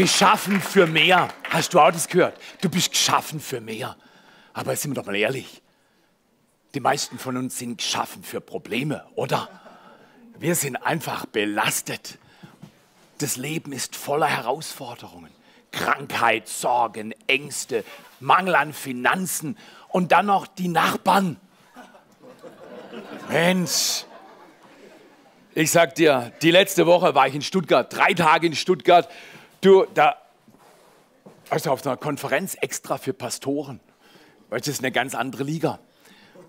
geschaffen für mehr. Hast du auch das gehört? Du bist geschaffen für mehr. Aber sind wir doch mal ehrlich. Die meisten von uns sind geschaffen für Probleme, oder? Wir sind einfach belastet. Das Leben ist voller Herausforderungen. Krankheit, Sorgen, Ängste, Mangel an Finanzen und dann noch die Nachbarn. Mensch, ich sag dir, die letzte Woche war ich in Stuttgart, drei Tage in Stuttgart. Du, da, also auf einer Konferenz extra für Pastoren. Weißt du, das ist eine ganz andere Liga.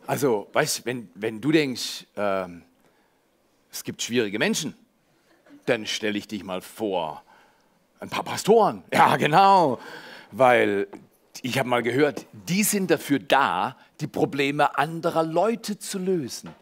Also, weißt du, wenn, wenn du denkst, äh, es gibt schwierige Menschen, dann stelle ich dich mal vor, ein paar Pastoren. Ja, genau. Weil ich habe mal gehört, die sind dafür da, die Probleme anderer Leute zu lösen.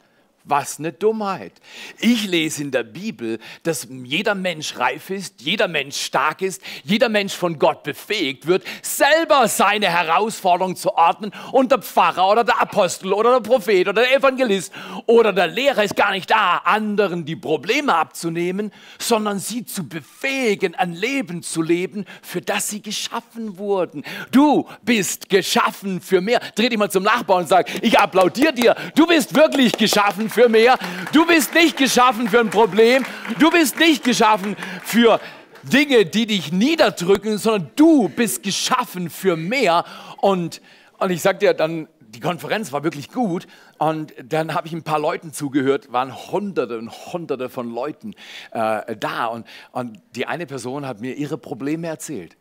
Was eine Dummheit. Ich lese in der Bibel, dass jeder Mensch reif ist, jeder Mensch stark ist, jeder Mensch von Gott befähigt wird, selber seine Herausforderung zu ordnen. Und der Pfarrer oder der Apostel oder der Prophet oder der Evangelist oder der Lehrer ist gar nicht da, anderen die Probleme abzunehmen, sondern sie zu befähigen, ein Leben zu leben, für das sie geschaffen wurden. Du bist geschaffen für mehr. Dreh dich mal zum Nachbarn und sag, ich applaudiere dir. Du bist wirklich geschaffen für für mehr. Du bist nicht geschaffen für ein Problem. Du bist nicht geschaffen für Dinge, die dich niederdrücken, sondern du bist geschaffen für mehr. Und, und ich sag dir dann, die Konferenz war wirklich gut und dann habe ich ein paar Leuten zugehört, waren hunderte und hunderte von Leuten äh, da und, und die eine Person hat mir ihre Probleme erzählt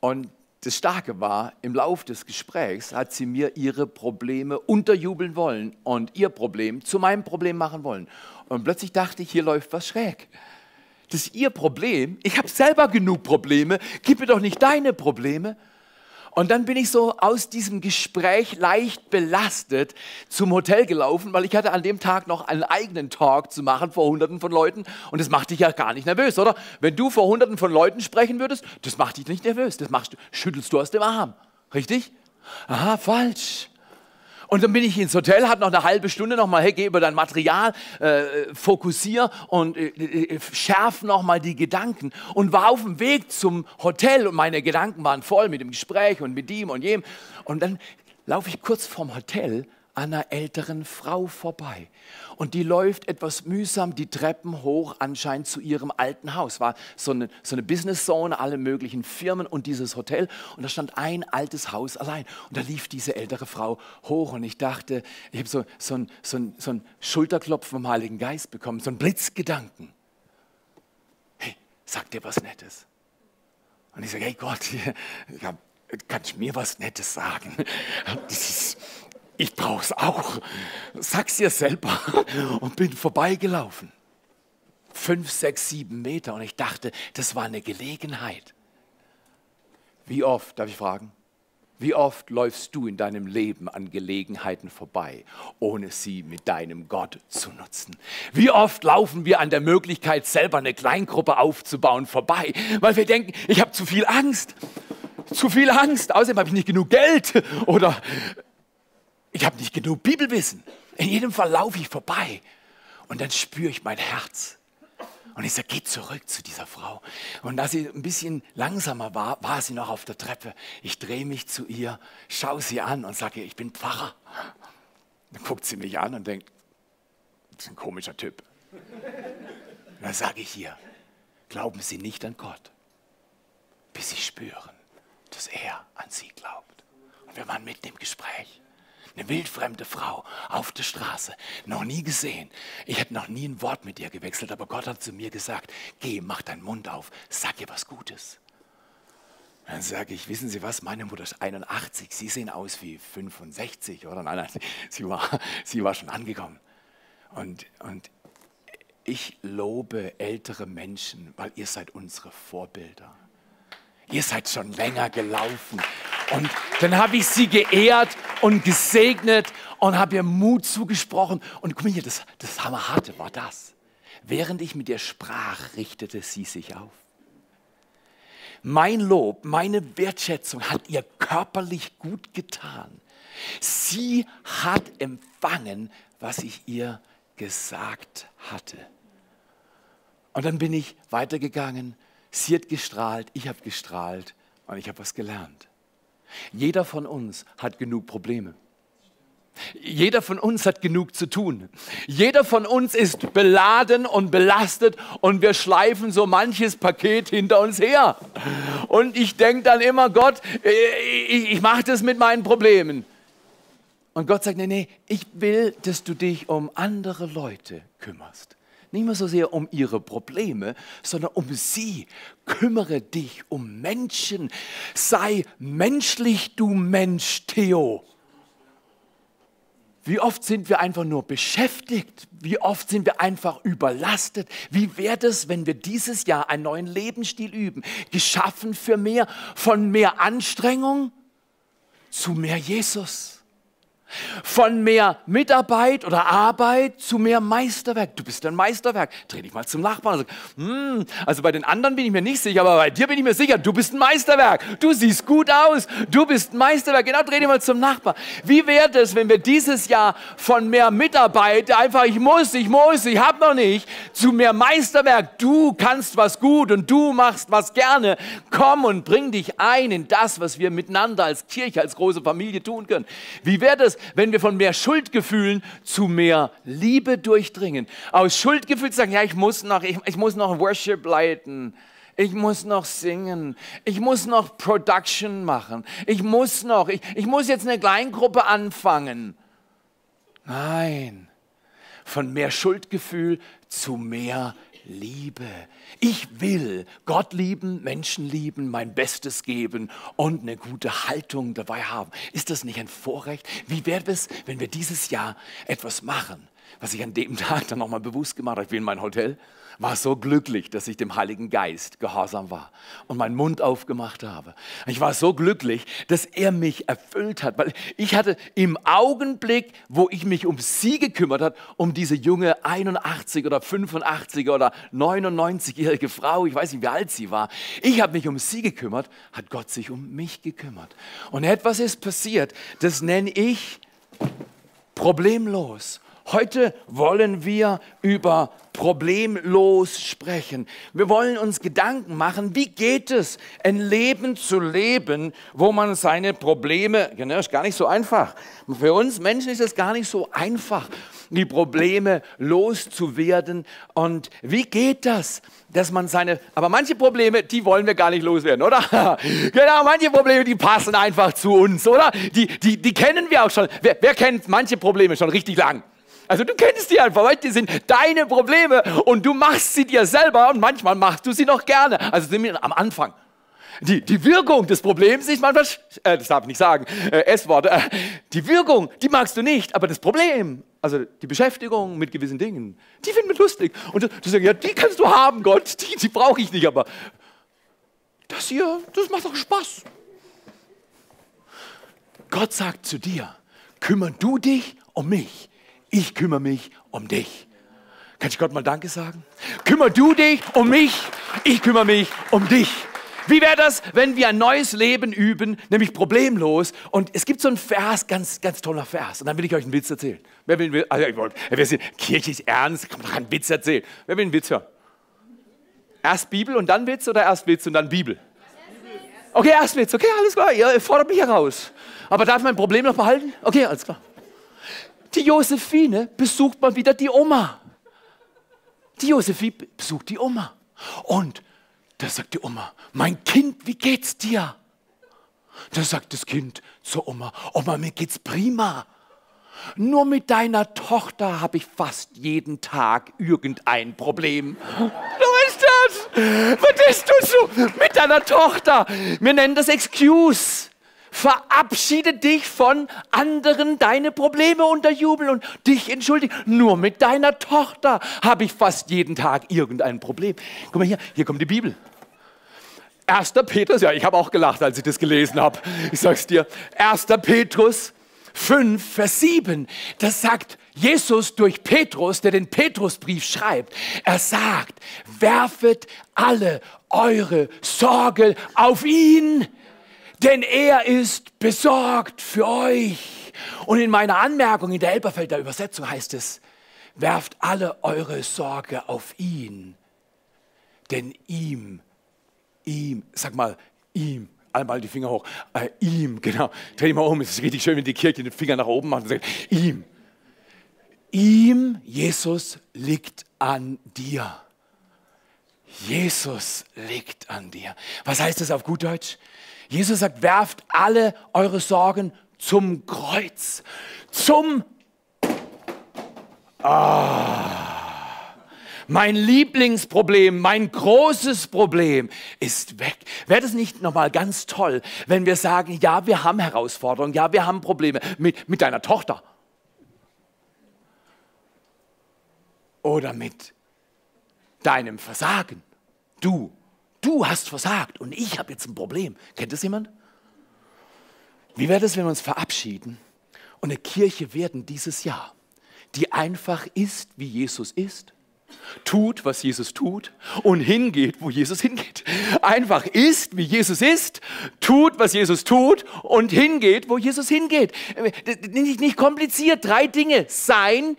und das Starke war, im Lauf des Gesprächs hat sie mir ihre Probleme unterjubeln wollen und ihr Problem zu meinem Problem machen wollen. Und plötzlich dachte ich, hier läuft was schräg. Das ist ihr Problem. Ich habe selber genug Probleme. Gib mir doch nicht deine Probleme. Und dann bin ich so aus diesem Gespräch leicht belastet zum Hotel gelaufen, weil ich hatte an dem Tag noch einen eigenen Talk zu machen vor Hunderten von Leuten. Und das macht dich ja gar nicht nervös, oder? Wenn du vor Hunderten von Leuten sprechen würdest, das macht dich nicht nervös. Das machst, schüttelst du aus dem Arm. Richtig? Aha, falsch. Und dann bin ich ins Hotel, hatte noch eine halbe Stunde nochmal, hey, geh über dein Material, äh, fokussier und äh, äh, schärf nochmal die Gedanken. Und war auf dem Weg zum Hotel und meine Gedanken waren voll mit dem Gespräch und mit ihm und jedem. Und dann laufe ich kurz vorm Hotel einer älteren Frau vorbei. Und die läuft etwas mühsam die Treppen hoch, anscheinend zu ihrem alten Haus. War so eine, so eine Business Zone, alle möglichen Firmen und dieses Hotel. Und da stand ein altes Haus allein. Und da lief diese ältere Frau hoch. Und ich dachte, ich habe so, so, ein, so, ein, so ein Schulterklopfen vom Heiligen Geist bekommen, so ein Blitzgedanken. Hey, sag dir was Nettes. Und ich sage, hey Gott, ja, kannst du mir was Nettes sagen? Das ist, ich brauche es auch. Sag's dir selber. Und bin vorbeigelaufen. Fünf, sechs, sieben Meter. Und ich dachte, das war eine Gelegenheit. Wie oft, darf ich fragen? Wie oft läufst du in deinem Leben an Gelegenheiten vorbei, ohne sie mit deinem Gott zu nutzen? Wie oft laufen wir an der Möglichkeit, selber eine Kleingruppe aufzubauen, vorbei, weil wir denken, ich habe zu viel Angst. Zu viel Angst. Außerdem habe ich nicht genug Geld oder ich habe nicht genug Bibelwissen. In jedem Fall laufe ich vorbei und dann spüre ich mein Herz. Und ich sage, geh zurück zu dieser Frau. Und da sie ein bisschen langsamer war, war sie noch auf der Treppe. Ich drehe mich zu ihr, schaue sie an und sage, ich bin Pfarrer. Dann guckt sie mich an und denkt, das ist ein komischer Typ. Und dann sage ich ihr, glauben Sie nicht an Gott, bis Sie spüren, dass er an Sie glaubt. Und wir waren mitten im Gespräch. Eine wildfremde Frau auf der Straße, noch nie gesehen. Ich hätte noch nie ein Wort mit ihr gewechselt, aber Gott hat zu mir gesagt, geh, mach deinen Mund auf, sag ihr was Gutes. Dann sage ich, wissen Sie was, meine Mutter ist 81, Sie sehen aus wie 65 oder nein, nein sie war, sie war schon angekommen. Und, und ich lobe ältere Menschen, weil ihr seid unsere Vorbilder. Ihr seid schon länger gelaufen. Und dann habe ich sie geehrt und gesegnet und habe ihr Mut zugesprochen. Und guck mal hier, das, das Hammerharte war das. Während ich mit ihr sprach, richtete sie sich auf. Mein Lob, meine Wertschätzung hat ihr körperlich gut getan. Sie hat empfangen, was ich ihr gesagt hatte. Und dann bin ich weitergegangen Sie hat gestrahlt, ich habe gestrahlt und ich habe was gelernt. Jeder von uns hat genug Probleme. Jeder von uns hat genug zu tun. Jeder von uns ist beladen und belastet und wir schleifen so manches Paket hinter uns her. Und ich denke dann immer, Gott, ich, ich mache das mit meinen Problemen. Und Gott sagt, nee, nee, ich will, dass du dich um andere Leute kümmerst. Nicht mehr so sehr um ihre Probleme, sondern um sie. Kümmere dich um Menschen. Sei menschlich, du Mensch, Theo. Wie oft sind wir einfach nur beschäftigt? Wie oft sind wir einfach überlastet? Wie wäre es, wenn wir dieses Jahr einen neuen Lebensstil üben? Geschaffen für mehr, von mehr Anstrengung zu mehr Jesus. Von mehr Mitarbeit oder Arbeit zu mehr Meisterwerk. Du bist ein Meisterwerk. Dreh dich mal zum Nachbarn und sag, hm, also bei den anderen bin ich mir nicht sicher, aber bei dir bin ich mir sicher, du bist ein Meisterwerk. Du siehst gut aus. Du bist ein Meisterwerk. Genau, dreh dich mal zum Nachbarn. Wie wäre es, wenn wir dieses Jahr von mehr Mitarbeit, einfach ich muss, ich muss, ich hab noch nicht, zu mehr Meisterwerk. Du kannst was gut und du machst was gerne. Komm und bring dich ein in das, was wir miteinander als Kirche, als große Familie tun können. Wie wäre das, wenn wir von mehr Schuldgefühlen zu mehr Liebe durchdringen. Aus Schuldgefühl zu sagen, ja, ich muss noch, ich, ich muss noch Worship leiten. Ich muss noch singen. Ich muss noch Production machen. Ich muss noch, ich, ich muss jetzt eine Kleingruppe anfangen. Nein. Von mehr Schuldgefühl zu mehr Liebe. Ich will Gott lieben, Menschen lieben, mein Bestes geben und eine gute Haltung dabei haben. Ist das nicht ein Vorrecht? Wie wäre es, wenn wir dieses Jahr etwas machen, was ich an dem Tag dann nochmal bewusst gemacht habe? Ich bin in mein Hotel war so glücklich, dass ich dem Heiligen Geist gehorsam war und meinen Mund aufgemacht habe. Ich war so glücklich, dass er mich erfüllt hat, weil ich hatte im Augenblick, wo ich mich um sie gekümmert hat, um diese junge 81 oder 85 oder 99-jährige Frau, ich weiß nicht, wie alt sie war, ich habe mich um sie gekümmert, hat Gott sich um mich gekümmert. Und etwas ist passiert, das nenne ich problemlos. Heute wollen wir über problemlos sprechen. Wir wollen uns Gedanken machen, wie geht es, ein Leben zu leben, wo man seine Probleme, genau, ist gar nicht so einfach. Für uns Menschen ist es gar nicht so einfach, die Probleme loszuwerden. Und wie geht das, dass man seine, aber manche Probleme, die wollen wir gar nicht loswerden, oder? genau, manche Probleme, die passen einfach zu uns, oder? Die, die, die kennen wir auch schon. Wer, wer kennt manche Probleme schon richtig lang? Also du kennst die einfach, weil die sind deine Probleme und du machst sie dir selber und manchmal machst du sie noch gerne. Also am Anfang. Die, die Wirkung des Problems ist manchmal, äh, das darf ich nicht sagen, äh, S-Wort, äh, die Wirkung, die magst du nicht, aber das Problem, also die Beschäftigung mit gewissen Dingen, die finden wir lustig. Und du, sagst, ja, die kannst du haben, Gott, die, die brauche ich nicht, aber das hier, das macht doch Spaß. Gott sagt zu dir, kümmer du dich um mich ich kümmere mich um dich. Kann ich Gott mal Danke sagen? Kümmer du dich um mich, ich kümmere mich um dich. Wie wäre das, wenn wir ein neues Leben üben, nämlich problemlos? Und es gibt so einen Vers, ganz, ganz toller Vers. Und dann will ich euch einen Witz erzählen. Wer will, also, wir sind, Kirche ist ernst, kann einen Witz erzählen. Wer will einen Witz hören? Erst Bibel und dann Witz oder erst Witz und dann Bibel? Okay, erst Witz. Okay, alles klar. Ihr fordert mich heraus. Aber darf ich mein Problem noch behalten? Okay, alles klar. Die Josephine besucht mal wieder die Oma. Die Josephine besucht die Oma. Und da sagt die Oma, mein Kind, wie geht's dir? Da sagt das Kind zur Oma, Oma, mir geht's prima. Nur mit deiner Tochter habe ich fast jeden Tag irgendein Problem. Du weißt das? Was ist du so mit deiner Tochter? Wir nennen das Excuse. Verabschiede dich von anderen, deine Probleme unterjubeln und dich entschuldigen. Nur mit deiner Tochter habe ich fast jeden Tag irgendein Problem. Guck mal hier, hier kommt die Bibel. 1. Petrus, ja, ich habe auch gelacht, als ich das gelesen habe. Ich sag's dir. 1. Petrus 5, Vers 7. Das sagt Jesus durch Petrus, der den Petrusbrief schreibt. Er sagt, werfet alle eure Sorge auf ihn denn er ist besorgt für euch. Und in meiner Anmerkung in der Elberfelder Übersetzung heißt es, werft alle eure Sorge auf ihn, denn ihm ihm, sag mal, ihm, einmal die Finger hoch, äh, ihm, genau, dreh mal um, es ist richtig schön, wenn die Kirche den Finger nach oben macht und sagt, ihm, ihm, Jesus, liegt an dir. Jesus liegt an dir. Was heißt das auf gut Deutsch? Jesus sagt, werft alle eure Sorgen zum Kreuz, zum Ah, mein Lieblingsproblem, mein großes Problem ist weg. Wäre das nicht nochmal ganz toll, wenn wir sagen, ja, wir haben Herausforderungen, ja, wir haben Probleme mit, mit deiner Tochter oder mit deinem Versagen. Du, du hast versagt und ich habe jetzt ein Problem. Kennt das jemand? Wie wäre das, wenn wir uns verabschieden und eine Kirche werden dieses Jahr? die einfach ist, wie Jesus ist, tut, was Jesus tut und hingeht, wo Jesus hingeht. Einfach ist, wie Jesus ist, tut, was Jesus tut und hingeht, wo Jesus hingeht. Nicht, nicht kompliziert, drei Dinge. Sein,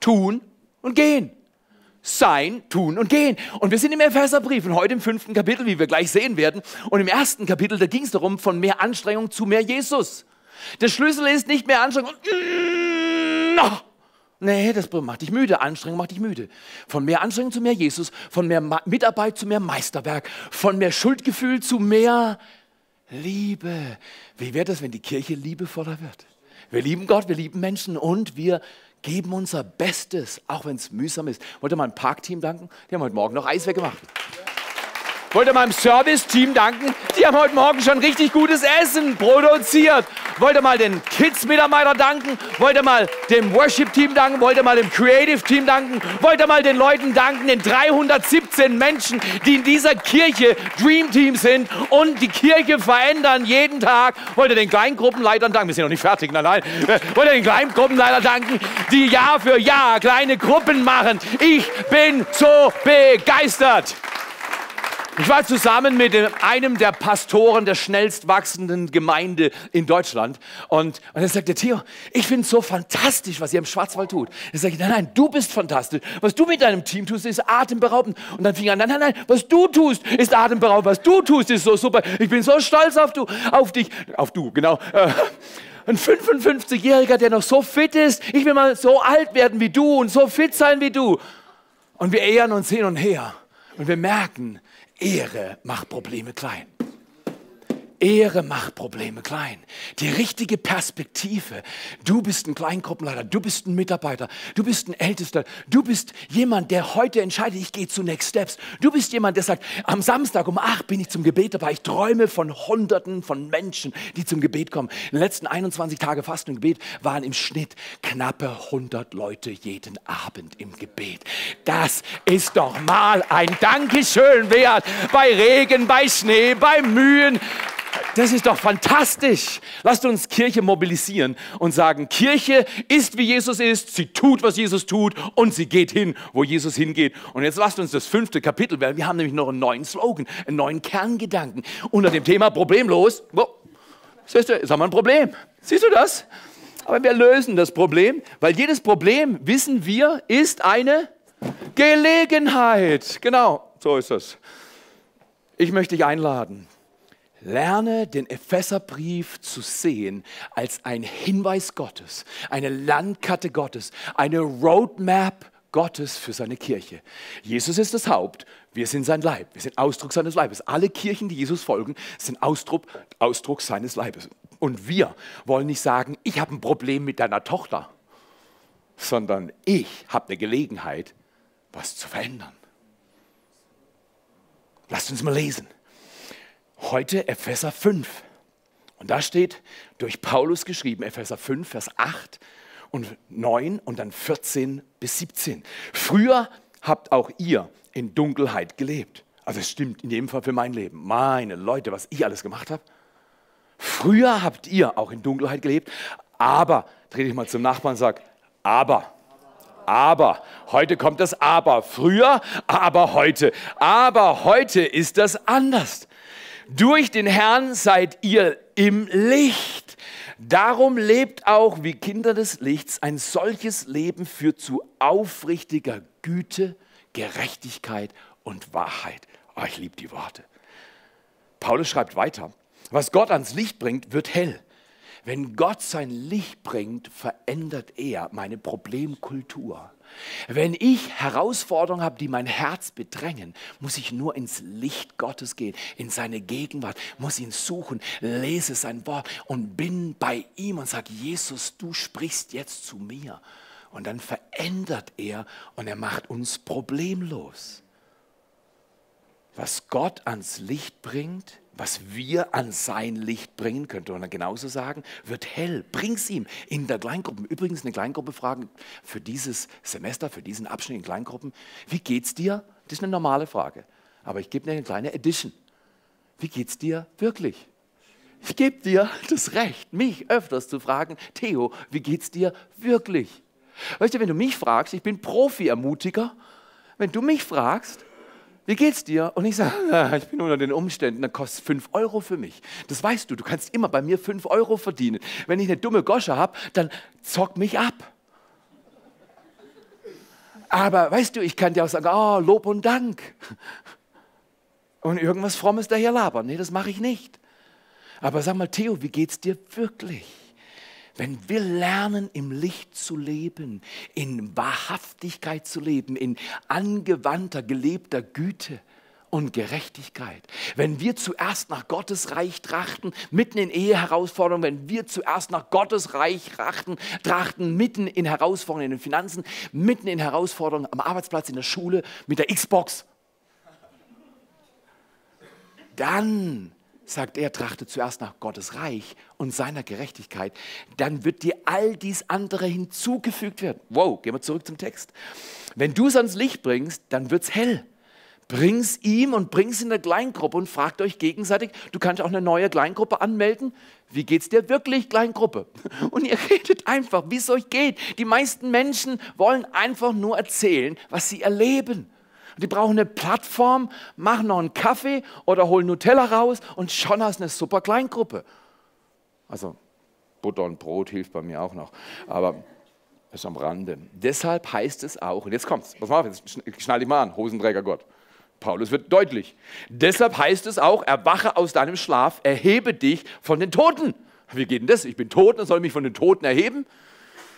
tun und gehen. Sein, tun und gehen. Und wir sind im Epheserbrief und heute im fünften Kapitel, wie wir gleich sehen werden. Und im ersten Kapitel, da ging es darum, von mehr Anstrengung zu mehr Jesus. Der Schlüssel ist nicht mehr Anstrengung. Nee, das macht dich müde. Anstrengung macht dich müde. Von mehr Anstrengung zu mehr Jesus, von mehr Mitarbeit zu mehr Meisterwerk, von mehr Schuldgefühl zu mehr Liebe. Wie wäre das, wenn die Kirche liebevoller wird? Wir lieben Gott, wir lieben Menschen und wir geben unser Bestes, auch wenn es mühsam ist. Wollt ihr mal ein Parkteam danken? Die haben heute Morgen noch Eis weggemacht. Wollte meinem Service-Team danken. Die haben heute Morgen schon richtig gutes Essen produziert. Wollte mal den Kids-Mitarbeiter danken. Wollte mal dem Worship-Team danken. Wollte mal dem Creative-Team danken. Wollte mal den Leuten danken, den 317 Menschen, die in dieser Kirche Dream Team sind und die Kirche verändern jeden Tag. Wollte den Kleingruppenleitern danken. Wir sind noch nicht fertig, nein, nein. Wollte den Kleingruppenleitern danken, die Jahr für Jahr kleine Gruppen machen. Ich bin so begeistert. Ich war zusammen mit einem der Pastoren der schnellst wachsenden Gemeinde in Deutschland und, und er sagte, Theo, ich finde so fantastisch, was ihr im Schwarzwald tut. Er sagte, nein, nein, du bist fantastisch. Was du mit deinem Team tust, ist atemberaubend. Und dann fing er an, nein, nein, nein, was du tust, ist atemberaubend. Was du tust, ist so super. Ich bin so stolz auf, du, auf dich. Auf du, genau. Äh, ein 55-Jähriger, der noch so fit ist. Ich will mal so alt werden wie du und so fit sein wie du. Und wir ehren uns hin und her. Und wir merken, Ehre macht Probleme klein. Ehre macht Probleme klein. Die richtige Perspektive. Du bist ein Kleingruppenleiter, du bist ein Mitarbeiter, du bist ein Ältester, du bist jemand, der heute entscheidet, ich gehe zu Next Steps. Du bist jemand, der sagt, am Samstag um acht bin ich zum Gebet dabei. Ich träume von Hunderten von Menschen, die zum Gebet kommen. In den letzten 21 Tagen Fasten und Gebet waren im Schnitt knappe 100 Leute jeden Abend im Gebet. Das ist doch mal ein Dankeschön wert. Bei Regen, bei Schnee, bei Mühen. Das ist doch fantastisch. Lasst uns Kirche mobilisieren und sagen, Kirche ist wie Jesus ist, sie tut, was Jesus tut und sie geht hin, wo Jesus hingeht. Und jetzt lasst uns das fünfte Kapitel, weil wir haben nämlich noch einen neuen Slogan, einen neuen Kerngedanken unter dem Thema problemlos. Oh, siehst du, jetzt haben wir ein Problem. Siehst du das? Aber wir lösen das Problem, weil jedes Problem, wissen wir, ist eine Gelegenheit. Genau, so ist es. Ich möchte dich einladen, Lerne den Epheserbrief zu sehen als ein Hinweis Gottes, eine Landkarte Gottes, eine Roadmap Gottes für seine Kirche. Jesus ist das Haupt, wir sind sein Leib, wir sind Ausdruck seines Leibes. Alle Kirchen, die Jesus folgen, sind Ausdruck, Ausdruck seines Leibes. Und wir wollen nicht sagen, ich habe ein Problem mit deiner Tochter, sondern ich habe eine Gelegenheit, was zu verändern. Lasst uns mal lesen. Heute Epheser 5. Und da steht, durch Paulus geschrieben, Epheser 5, Vers 8 und 9 und dann 14 bis 17. Früher habt auch ihr in Dunkelheit gelebt. Also es stimmt in jedem Fall für mein Leben. Meine Leute, was ich alles gemacht habe. Früher habt ihr auch in Dunkelheit gelebt, aber, dreh dich mal zum Nachbarn und sag, aber. Aber, heute kommt das Aber. Früher, aber heute. Aber heute ist das anders. Durch den Herrn seid ihr im Licht. Darum lebt auch wie Kinder des Lichts. Ein solches Leben führt zu aufrichtiger Güte, Gerechtigkeit und Wahrheit. Oh, ich liebe die Worte. Paulus schreibt weiter, was Gott ans Licht bringt, wird hell. Wenn Gott sein Licht bringt, verändert er meine Problemkultur. Wenn ich Herausforderungen habe, die mein Herz bedrängen, muss ich nur ins Licht Gottes gehen, in seine Gegenwart, muss ihn suchen, lese sein Wort und bin bei ihm und sage, Jesus, du sprichst jetzt zu mir. Und dann verändert er und er macht uns problemlos. Was Gott ans Licht bringt, was wir an sein Licht bringen, könnte man genauso sagen, wird hell. Bring's ihm in der Kleingruppe. Übrigens eine Kleingruppe fragen für dieses Semester, für diesen Abschnitt in Kleingruppen. Wie geht's dir? Das ist eine normale Frage. Aber ich gebe dir eine kleine Edition. Wie geht's dir wirklich? Ich gebe dir das Recht, mich öfters zu fragen, Theo, wie geht's dir wirklich? Weißt du, wenn du mich fragst, ich bin Profi-Ermutiger, wenn du mich fragst, wie geht's dir? Und ich sage, ah, ich bin unter den Umständen, dann kostet 5 Euro für mich. Das weißt du, du kannst immer bei mir 5 Euro verdienen. Wenn ich eine dumme Gosche habe, dann zock mich ab. Aber weißt du, ich kann dir auch sagen, oh, Lob und Dank. Und irgendwas Frommes daher labern. Nee, das mache ich nicht. Aber sag mal, Theo, wie geht's dir wirklich? Wenn wir lernen, im Licht zu leben, in Wahrhaftigkeit zu leben, in angewandter, gelebter Güte und Gerechtigkeit, wenn wir zuerst nach Gottes Reich trachten, mitten in Eheherausforderungen, wenn wir zuerst nach Gottes Reich trachten, trachten, mitten in Herausforderungen in den Finanzen, mitten in Herausforderungen am Arbeitsplatz, in der Schule, mit der Xbox, dann sagt er, trachte zuerst nach Gottes Reich und seiner Gerechtigkeit, dann wird dir all dies andere hinzugefügt werden. Wow, gehen wir zurück zum Text. Wenn du es ans Licht bringst, dann wird es hell. Bring's ihm und bring's in der Kleingruppe und fragt euch gegenseitig, du kannst auch eine neue Kleingruppe anmelden. Wie geht's dir wirklich, Kleingruppe? Und ihr redet einfach, wie es euch geht. Die meisten Menschen wollen einfach nur erzählen, was sie erleben. Die brauchen eine Plattform, machen noch einen Kaffee oder holen Nutella raus und schon hast du eine super Kleingruppe. Also Butter und Brot hilft bei mir auch noch, aber das ist am Rande. Deshalb heißt es auch, und jetzt kommt's, pass mal auf, jetzt schnall dich mal an, Hosenträger Gott. Paulus wird deutlich. Deshalb heißt es auch, erwache aus deinem Schlaf, erhebe dich von den Toten. Wie geht denn das? Ich bin tot und soll mich von den Toten erheben?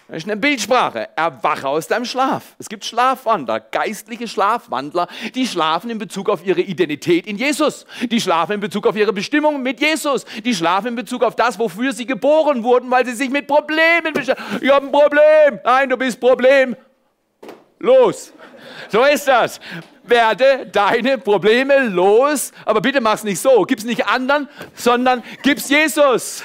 Das ist eine Bildsprache. Erwache aus deinem Schlaf. Es gibt Schlafwandler, geistliche Schlafwandler, die schlafen in Bezug auf ihre Identität in Jesus. Die schlafen in Bezug auf ihre Bestimmung mit Jesus. Die schlafen in Bezug auf das, wofür sie geboren wurden, weil sie sich mit Problemen beschäftigen. Ich habe ein Problem. Nein, du bist Problem. Los. So ist das werde deine Probleme los. Aber bitte mach es nicht so. Gib es nicht anderen, sondern gib es Jesus.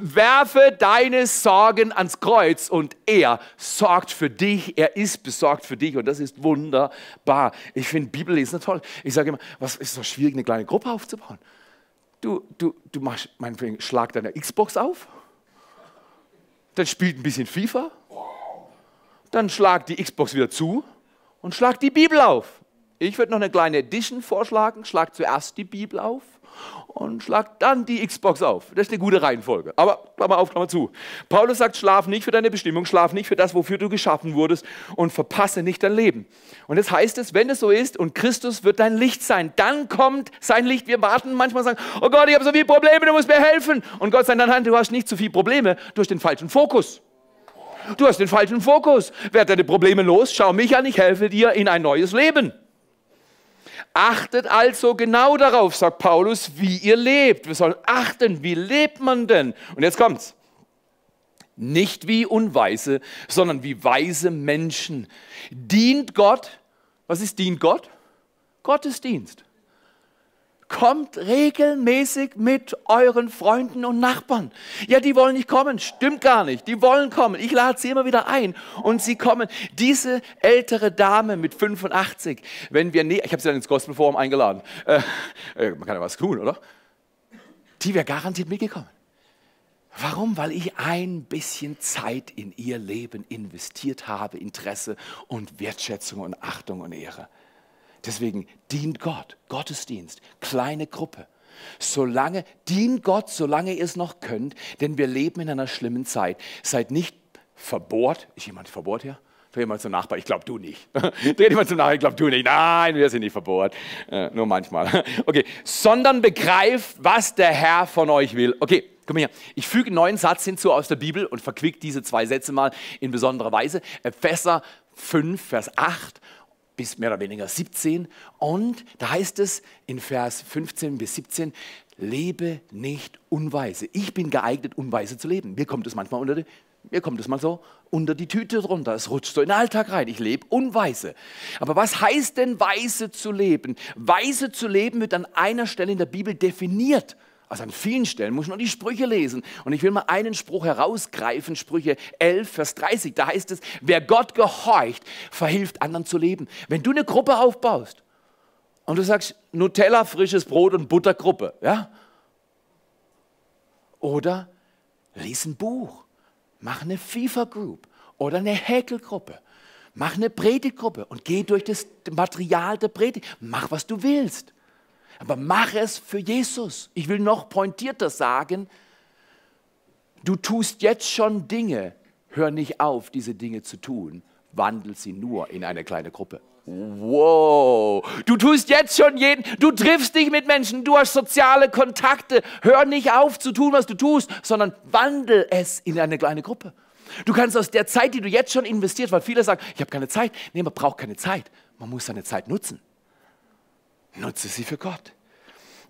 Werfe deine Sorgen ans Kreuz und er sorgt für dich. Er ist besorgt für dich und das ist wunderbar. Ich finde Bibellesen toll. Ich sage immer, was ist so schwierig, eine kleine Gruppe aufzubauen? Du, du, du machst, meinetwegen, schlag deine Xbox auf, dann spielt ein bisschen FIFA, dann schlag die Xbox wieder zu und schlag die Bibel auf. Ich würde noch eine kleine Edition vorschlagen. Schlag zuerst die Bibel auf und schlag dann die Xbox auf. Das ist eine gute Reihenfolge. Aber Klammer auf, Klammer zu. Paulus sagt, schlaf nicht für deine Bestimmung, schlaf nicht für das, wofür du geschaffen wurdest und verpasse nicht dein Leben. Und jetzt heißt es, wenn es so ist und Christus wird dein Licht sein, dann kommt sein Licht. Wir warten manchmal sagen, oh Gott, ich habe so viele Probleme, du musst mir helfen. Und Gott sagt, nein, du hast nicht so viele Probleme, du hast den falschen Fokus. Du hast den falschen Fokus. Werd deine Probleme los, schau mich an, ich helfe dir in ein neues Leben. Achtet also genau darauf, sagt Paulus, wie ihr lebt. Wir sollen achten, wie lebt man denn? Und jetzt kommt's. Nicht wie Unweise, sondern wie weise Menschen. Dient Gott. Was ist dient Gott? Gottesdienst. Kommt regelmäßig mit euren Freunden und Nachbarn. Ja, die wollen nicht kommen. Stimmt gar nicht. Die wollen kommen. Ich lade sie immer wieder ein und sie kommen. Diese ältere Dame mit 85, wenn wir, ich habe sie dann ins Gospelforum eingeladen. Äh, äh, man kann ja was tun, oder? Die wäre garantiert mitgekommen. Warum? Weil ich ein bisschen Zeit in ihr Leben investiert habe, Interesse und Wertschätzung und Achtung und Ehre. Deswegen dient Gott, Gottesdienst, kleine Gruppe. Solange, dient Gott, solange ihr es noch könnt, denn wir leben in einer schlimmen Zeit. Seid nicht verbohrt, ist jemand verbohrt hier? Dreh mal zum Nachbar, ich glaube du nicht. Dreh mal zum Nachbar, ich glaube du nicht. Nein, wir sind nicht verbohrt. Äh, nur manchmal. Okay, sondern begreift, was der Herr von euch will. Okay, komm her. Ich füge einen neuen Satz hinzu aus der Bibel und verquick diese zwei Sätze mal in besonderer Weise. Epheser 5, Vers 8 bis mehr oder weniger 17. Und da heißt es in Vers 15 bis 17, lebe nicht unweise. Ich bin geeignet, unweise zu leben. Mir kommt es manchmal unter die mir kommt es mal so unter die Tüte drunter. Es rutscht so in den Alltag rein. Ich lebe unweise. Aber was heißt denn weise zu leben? Weise zu leben wird an einer Stelle in der Bibel definiert. Also an vielen Stellen muss man die Sprüche lesen. Und ich will mal einen Spruch herausgreifen, Sprüche 11, Vers 30. Da heißt es, wer Gott gehorcht, verhilft anderen zu leben. Wenn du eine Gruppe aufbaust und du sagst, Nutella, frisches Brot und Buttergruppe, ja? Oder lies ein Buch Mach eine FIFA-Group oder eine Häkelgruppe. Mach eine Predigtgruppe und geh durch das Material der Predigt. Mach, was du willst. Aber mach es für Jesus. Ich will noch pointierter sagen, du tust jetzt schon Dinge. Hör nicht auf, diese Dinge zu tun. Wandel sie nur in eine kleine Gruppe. Wow, du tust jetzt schon jeden, du triffst dich mit Menschen, du hast soziale Kontakte. Hör nicht auf zu tun, was du tust, sondern wandel es in eine kleine Gruppe. Du kannst aus der Zeit, die du jetzt schon investierst, weil viele sagen, ich habe keine Zeit. Nee, man braucht keine Zeit. Man muss seine Zeit nutzen. Nutze sie für Gott.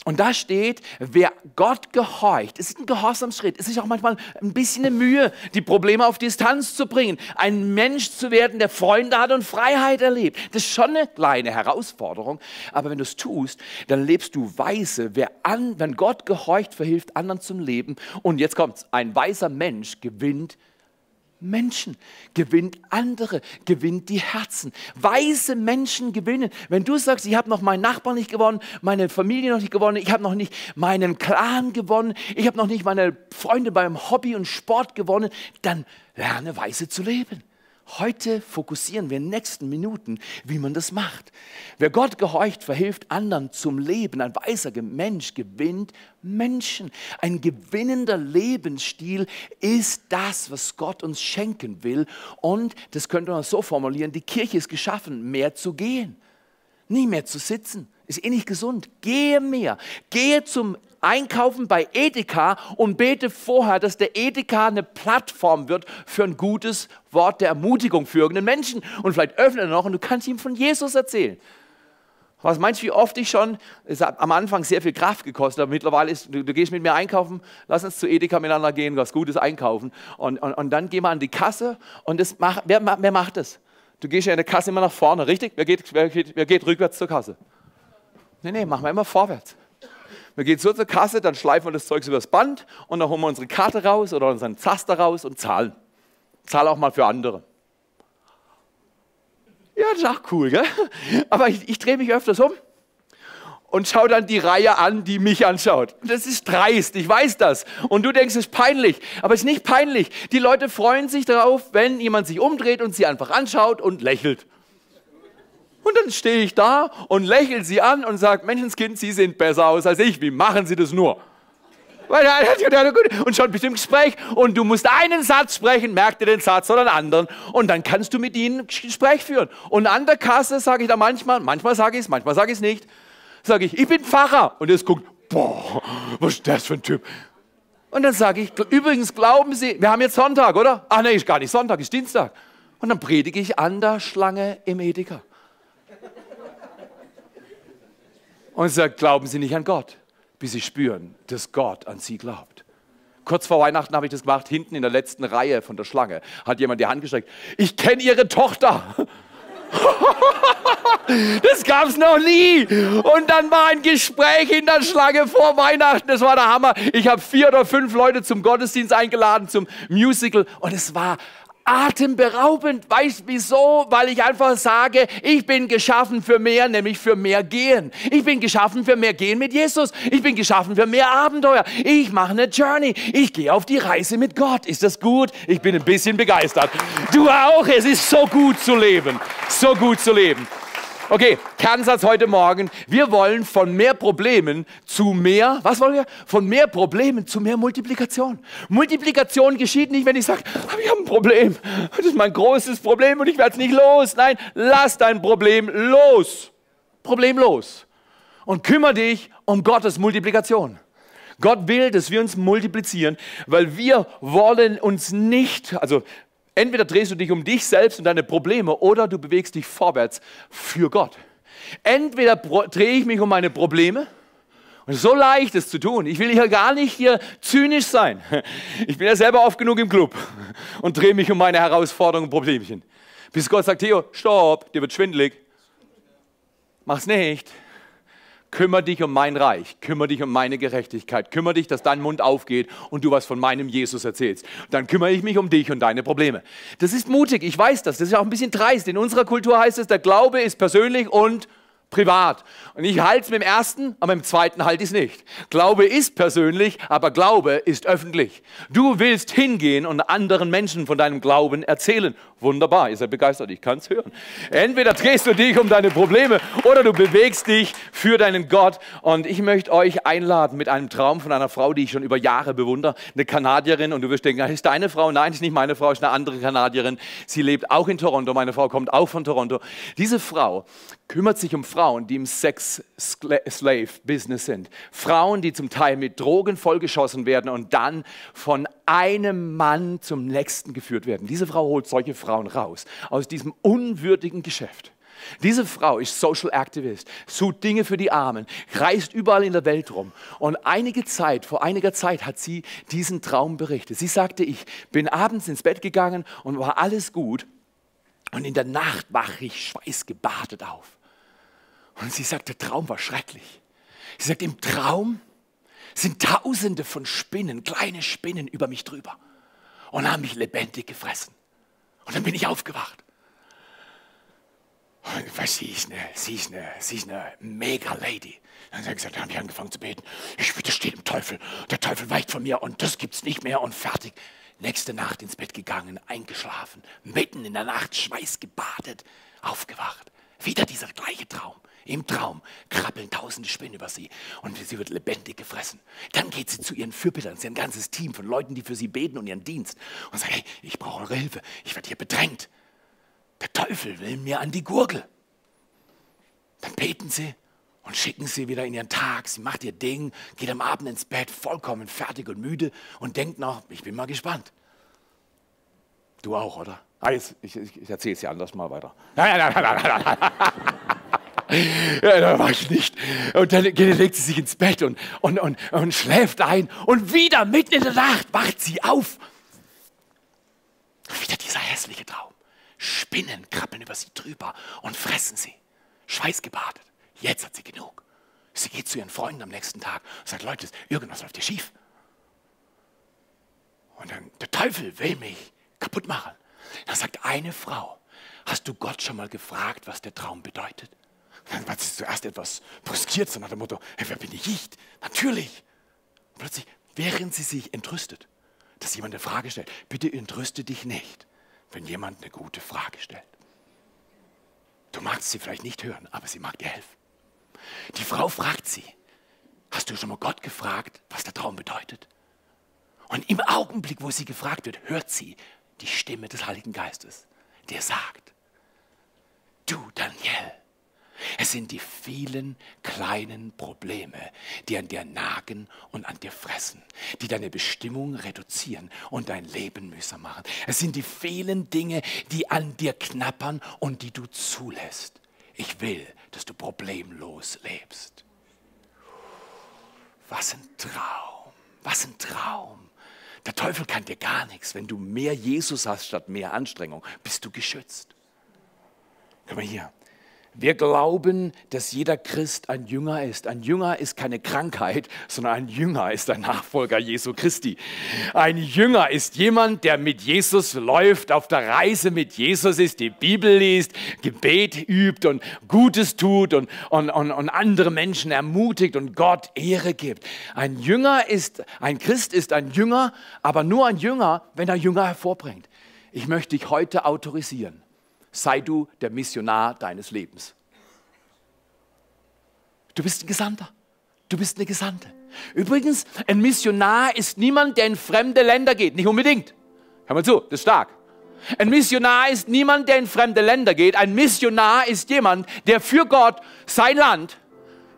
Und da steht, wer Gott gehorcht, es ist ein Gehorsamsschritt, es ist auch manchmal ein bisschen eine Mühe, die Probleme auf Distanz zu bringen, ein Mensch zu werden, der Freunde hat und Freiheit erlebt. Das ist schon eine kleine Herausforderung, aber wenn du es tust, dann lebst du weise. Wer an, wenn Gott gehorcht, verhilft anderen zum Leben. Und jetzt kommt's, ein weiser Mensch gewinnt Menschen, gewinnt andere, gewinnt die Herzen. Weise Menschen gewinnen. Wenn du sagst, ich habe noch meinen Nachbarn nicht gewonnen, meine Familie noch nicht gewonnen, ich habe noch nicht meinen Clan gewonnen, ich habe noch nicht meine Freunde beim Hobby und Sport gewonnen, dann lerne weise zu leben. Heute fokussieren wir in den nächsten Minuten, wie man das macht. Wer Gott gehorcht, verhilft anderen zum Leben. Ein weiser Mensch gewinnt Menschen. Ein gewinnender Lebensstil ist das, was Gott uns schenken will. Und das könnte man so formulieren, die Kirche ist geschaffen, mehr zu gehen, nie mehr zu sitzen. Ist eh nicht gesund. Gehe mehr. Gehe zum einkaufen bei Edeka und bete vorher, dass der Edeka eine Plattform wird für ein gutes Wort der Ermutigung für irgendeinen Menschen. Und vielleicht öffnet er noch und du kannst ihm von Jesus erzählen. Was meinst du, wie oft ich schon, es hat am Anfang sehr viel Kraft gekostet, aber mittlerweile ist, du, du, gehst mit mir einkaufen, lass uns zu Edeka miteinander gehen, was Gutes einkaufen. Und, und, und dann gehen wir an die Kasse und das macht, wer, wer macht das? Du gehst ja in der Kasse immer nach vorne, richtig? Wer geht, wer geht, wer geht rückwärts zur Kasse? Nee, nee, machen wir immer vorwärts. Wir gehen so zur Kasse, dann schleifen wir das Zeug übers Band und dann holen wir unsere Karte raus oder unseren Zaster raus und zahlen. Zahl auch mal für andere. Ja, das ist auch cool, gell? Aber ich, ich drehe mich öfters um und schaue dann die Reihe an, die mich anschaut. Das ist dreist, ich weiß das. Und du denkst, es ist peinlich. Aber es ist nicht peinlich. Die Leute freuen sich darauf, wenn jemand sich umdreht und sie einfach anschaut und lächelt. Und dann stehe ich da und lächle sie an und sage, Menschenskind, Sie sehen besser aus als ich. Wie machen Sie das nur? Und schon im Gespräch und du musst einen Satz sprechen, merk dir den Satz oder einen anderen und dann kannst du mit ihnen Gespräch führen. Und an der Kasse sage ich da manchmal, manchmal sage ich es, manchmal sage ich es nicht, sage ich, ich bin Pfarrer. Und jetzt guckt, boah, was ist das für ein Typ? Und dann sage ich, übrigens glauben Sie, wir haben jetzt Sonntag, oder? Ach nee, ist gar nicht Sonntag, ist Dienstag. Und dann predige ich an der Schlange im Edeka. Und sagt, glauben Sie nicht an Gott, bis Sie spüren, dass Gott an Sie glaubt. Kurz vor Weihnachten habe ich das gemacht, hinten in der letzten Reihe von der Schlange hat jemand die Hand gestreckt. Ich kenne Ihre Tochter. Das gab es noch nie. Und dann war ein Gespräch in der Schlange vor Weihnachten. Das war der Hammer. Ich habe vier oder fünf Leute zum Gottesdienst eingeladen, zum Musical. Und es war atemberaubend. Weißt wieso? Weil ich einfach sage, ich bin geschaffen für mehr, nämlich für mehr Gehen. Ich bin geschaffen für mehr Gehen mit Jesus. Ich bin geschaffen für mehr Abenteuer. Ich mache eine Journey. Ich gehe auf die Reise mit Gott. Ist das gut? Ich bin ein bisschen begeistert. Du auch. Es ist so gut zu leben. So gut zu leben. Okay, Kernsatz heute Morgen. Wir wollen von mehr Problemen zu mehr, was wollen wir? Von mehr Problemen zu mehr Multiplikation. Multiplikation geschieht nicht, wenn ich sage, ah, wir haben ein Problem. Das ist mein großes Problem und ich werde es nicht los. Nein, lass dein Problem los. Problemlos. Und kümmere dich um Gottes Multiplikation. Gott will, dass wir uns multiplizieren, weil wir wollen uns nicht, also Entweder drehst du dich um dich selbst und deine Probleme oder du bewegst dich vorwärts für Gott. Entweder drehe ich mich um meine Probleme und so leicht, es zu tun. Ich will hier gar nicht hier zynisch sein. Ich bin ja selber oft genug im Club und drehe mich um meine Herausforderungen und Problemchen. Bis Gott sagt, Theo, stopp, dir wird schwindelig. Mach's nicht. Kümmere dich um mein Reich, kümmere dich um meine Gerechtigkeit, kümmere dich, dass dein Mund aufgeht und du was von meinem Jesus erzählst. Dann kümmere ich mich um dich und deine Probleme. Das ist mutig, ich weiß das, das ist auch ein bisschen dreist. In unserer Kultur heißt es, der Glaube ist persönlich und privat. Und ich halte es mit dem ersten, aber im zweiten halte ich es nicht. Glaube ist persönlich, aber Glaube ist öffentlich. Du willst hingehen und anderen Menschen von deinem Glauben erzählen. Wunderbar, ihr seid begeistert, ich kann es hören. Entweder drehst du dich um deine Probleme oder du bewegst dich für deinen Gott. Und ich möchte euch einladen mit einem Traum von einer Frau, die ich schon über Jahre bewundere, eine Kanadierin. Und du wirst denken, ist deine Frau? Nein, ist nicht meine Frau, ist eine andere Kanadierin. Sie lebt auch in Toronto. Meine Frau kommt auch von Toronto. Diese Frau kümmert sich um Frauen, die im Sex-Slave-Business sind. Frauen, die zum Teil mit Drogen vollgeschossen werden und dann von einem Mann zum nächsten geführt werden. Diese Frau holt solche Frauen raus aus diesem unwürdigen Geschäft. Diese Frau ist Social Activist, tut Dinge für die Armen, reist überall in der Welt rum. Und einige Zeit, vor einiger Zeit hat sie diesen Traum berichtet. Sie sagte, ich bin abends ins Bett gegangen und war alles gut. Und in der Nacht wache ich schweißgebadet auf. Und sie sagt, der Traum war schrecklich. Sie sagt, im Traum sind tausende von Spinnen, kleine Spinnen über mich drüber und haben mich lebendig gefressen. Und dann bin ich aufgewacht. Und weiß, sie ist eine, sie ist eine, sie ist eine mega Lady. Dann hat sie gesagt, dann habe ich angefangen zu beten. Ich widerstehe dem Teufel. Der Teufel weicht von mir und das gibt's nicht mehr und fertig. Nächste Nacht ins Bett gegangen, eingeschlafen, mitten in der Nacht schweißgebadet, aufgewacht. Wieder dieser gleiche Traum. Im Traum krabbeln tausende Spinnen über sie und sie wird lebendig gefressen. Dann geht sie zu ihren Fürbittern, sie ein ganzes Team von Leuten, die für sie beten und ihren Dienst und sagt, hey, ich brauche eure Hilfe, ich werde hier bedrängt. Der Teufel will mir an die Gurgel. Dann beten sie und schicken sie wieder in ihren Tag. Sie macht ihr Ding, geht am Abend ins Bett, vollkommen fertig und müde und denkt noch, ich bin mal gespannt. Du auch, oder? Ah, jetzt, ich, ich erzähle es dir anders mal weiter. Nein, nein, nein, nein, nein, nein. Ja, da war ich nicht. Und dann legt sie sich ins Bett und, und, und, und schläft ein. Und wieder mitten in der Nacht wacht sie auf. Wieder dieser hässliche Traum. Spinnen krabbeln über sie drüber und fressen sie. Schweißgebadet. Jetzt hat sie genug. Sie geht zu ihren Freunden am nächsten Tag und sagt, Leute, irgendwas läuft hier schief. Und dann, der Teufel will mich kaputt machen. Dann sagt eine Frau, hast du Gott schon mal gefragt, was der Traum bedeutet? Dann war sie zuerst etwas brüskiert, so nach dem Motto, hey, wer bin ich? Natürlich. Und plötzlich, während sie sich entrüstet, dass jemand eine Frage stellt, bitte entrüste dich nicht, wenn jemand eine gute Frage stellt. Du magst sie vielleicht nicht hören, aber sie mag dir helfen. Die Frau fragt sie, hast du schon mal Gott gefragt, was der Traum bedeutet? Und im Augenblick, wo sie gefragt wird, hört sie die Stimme des Heiligen Geistes, der sagt, du Daniel, es sind die vielen kleinen Probleme, die an dir nagen und an dir fressen, die deine Bestimmung reduzieren und dein Leben mühsam machen. Es sind die vielen Dinge, die an dir knappern und die du zulässt. Ich will, dass du problemlos lebst. Was ein Traum, was ein Traum. Der Teufel kann dir gar nichts. Wenn du mehr Jesus hast statt mehr Anstrengung, bist du geschützt. Guck mal hier. Wir glauben, dass jeder Christ ein Jünger ist. Ein Jünger ist keine Krankheit, sondern ein Jünger ist ein Nachfolger Jesu Christi. Ein Jünger ist jemand, der mit Jesus läuft, auf der Reise mit Jesus ist, die Bibel liest, Gebet übt und Gutes tut und, und, und, und andere Menschen ermutigt und Gott Ehre gibt. Ein Jünger ist, ein Christ ist ein Jünger, aber nur ein Jünger, wenn er Jünger hervorbringt. Ich möchte dich heute autorisieren sei du der Missionar deines Lebens. Du bist ein Gesandter. Du bist eine Gesandte. Übrigens, ein Missionar ist niemand, der in fremde Länder geht. Nicht unbedingt. Hör mal zu, das ist stark. Ein Missionar ist niemand, der in fremde Länder geht. Ein Missionar ist jemand, der für Gott sein Land,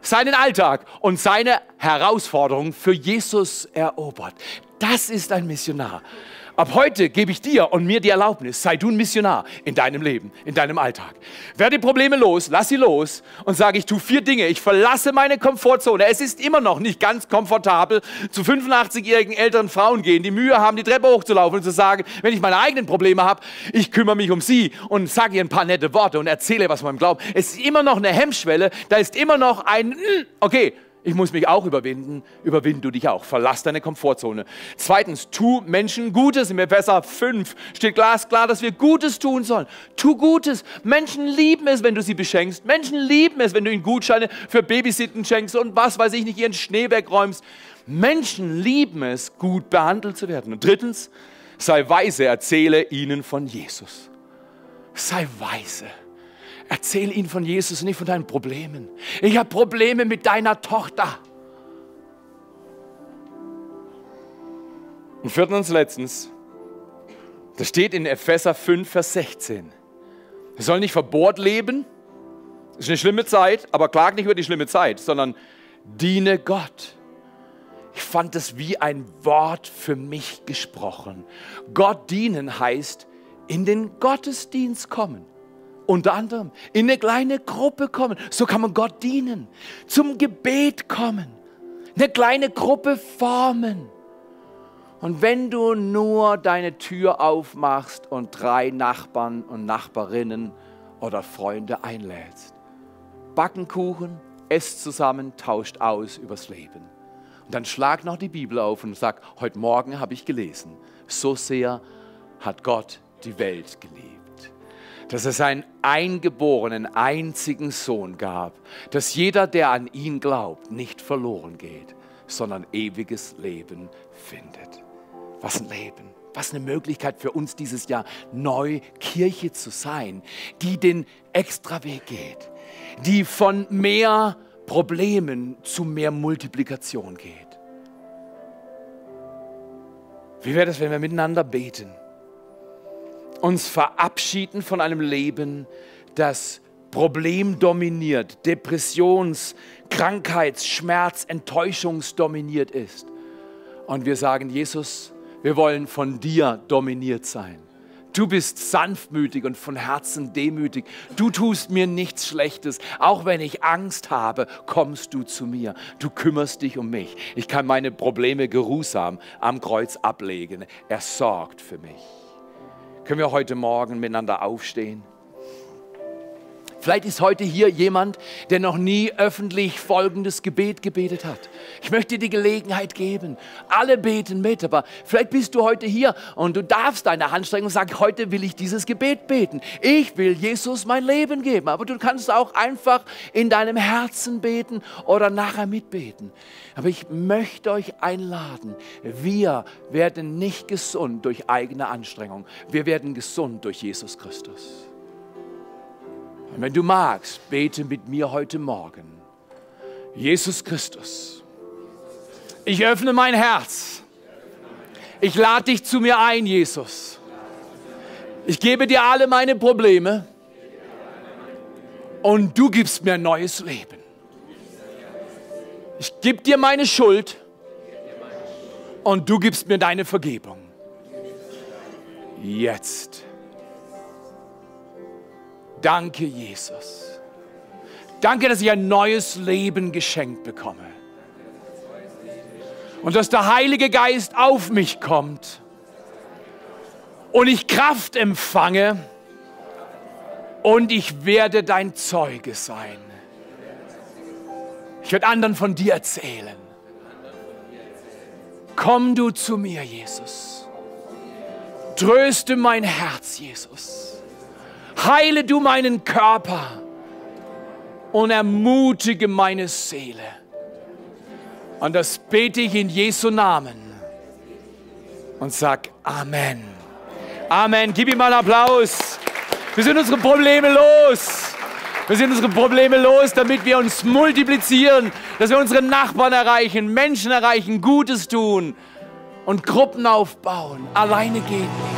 seinen Alltag und seine Herausforderungen für Jesus erobert. Das ist ein Missionar. Ab heute gebe ich dir und mir die Erlaubnis, sei du ein Missionar in deinem Leben, in deinem Alltag. Werde die Probleme los, lass sie los und sage, ich tue vier Dinge. Ich verlasse meine Komfortzone. Es ist immer noch nicht ganz komfortabel, zu 85-jährigen älteren Frauen gehen, die Mühe haben, die Treppe hochzulaufen und zu sagen, wenn ich meine eigenen Probleme habe, ich kümmere mich um sie und sage ihr ein paar nette Worte und erzähle was von meinem Glauben. Es ist immer noch eine Hemmschwelle, da ist immer noch ein, hm, okay, ich muss mich auch überwinden. Überwinden du dich auch. Verlass deine Komfortzone. Zweitens, tu Menschen Gutes. Im Epheser 5 steht glasklar, dass wir Gutes tun sollen. Tu Gutes. Menschen lieben es, wenn du sie beschenkst. Menschen lieben es, wenn du ihnen Gutscheine für Babysitten schenkst und was weiß ich nicht, ihren Schnee wegräumst. Menschen lieben es, gut behandelt zu werden. Und drittens, sei weise, erzähle ihnen von Jesus. Sei weise. Erzähl ihnen von Jesus nicht von deinen Problemen. Ich habe Probleme mit deiner Tochter. Und viertens und letztens, das steht in Epheser 5, Vers 16. Wir sollen nicht verbohrt leben. Das ist eine schlimme Zeit, aber klag nicht über die schlimme Zeit, sondern diene Gott. Ich fand es wie ein Wort für mich gesprochen. Gott dienen heißt in den Gottesdienst kommen. Unter anderem in eine kleine Gruppe kommen. So kann man Gott dienen. Zum Gebet kommen. Eine kleine Gruppe formen. Und wenn du nur deine Tür aufmachst und drei Nachbarn und Nachbarinnen oder Freunde einlädst, backen Kuchen, esst zusammen, tauscht aus übers Leben. Und dann schlag noch die Bibel auf und sag, heute Morgen habe ich gelesen, so sehr hat Gott die Welt geliebt dass es einen eingeborenen, einzigen Sohn gab, dass jeder, der an ihn glaubt, nicht verloren geht, sondern ewiges Leben findet. Was ein Leben, was eine Möglichkeit für uns dieses Jahr, neu Kirche zu sein, die den Extraweg geht, die von mehr Problemen zu mehr Multiplikation geht. Wie wäre das, wenn wir miteinander beten? Uns verabschieden von einem Leben, das problemdominiert, Depressions-, Krankheits-, Schmerz-, Enttäuschungsdominiert ist. Und wir sagen, Jesus, wir wollen von dir dominiert sein. Du bist sanftmütig und von Herzen demütig. Du tust mir nichts Schlechtes. Auch wenn ich Angst habe, kommst du zu mir. Du kümmerst dich um mich. Ich kann meine Probleme geruhsam am Kreuz ablegen. Er sorgt für mich. Können wir heute Morgen miteinander aufstehen? Vielleicht ist heute hier jemand, der noch nie öffentlich folgendes Gebet gebetet hat. Ich möchte dir die Gelegenheit geben. Alle beten mit, aber vielleicht bist du heute hier und du darfst deine Hand strecken und sagen, heute will ich dieses Gebet beten. Ich will Jesus mein Leben geben. Aber du kannst auch einfach in deinem Herzen beten oder nachher mitbeten. Aber ich möchte euch einladen. Wir werden nicht gesund durch eigene Anstrengung. Wir werden gesund durch Jesus Christus. Und wenn du magst, bete mit mir heute Morgen. Jesus Christus, ich öffne mein Herz. Ich lade dich zu mir ein, Jesus. Ich gebe dir alle meine Probleme und du gibst mir ein neues Leben. Ich gebe dir meine Schuld und du gibst mir deine Vergebung. Jetzt. Danke, Jesus. Danke, dass ich ein neues Leben geschenkt bekomme. Und dass der Heilige Geist auf mich kommt und ich Kraft empfange und ich werde dein Zeuge sein. Ich werde anderen von dir erzählen. Komm du zu mir, Jesus. Tröste mein Herz, Jesus heile du meinen Körper und ermutige meine Seele. Und das bete ich in Jesu Namen und sag Amen. Amen. Gib ihm mal Applaus. Wir sind unsere Probleme los. Wir sind unsere Probleme los, damit wir uns multiplizieren, dass wir unsere Nachbarn erreichen, Menschen erreichen, Gutes tun und Gruppen aufbauen. Alleine geht nicht.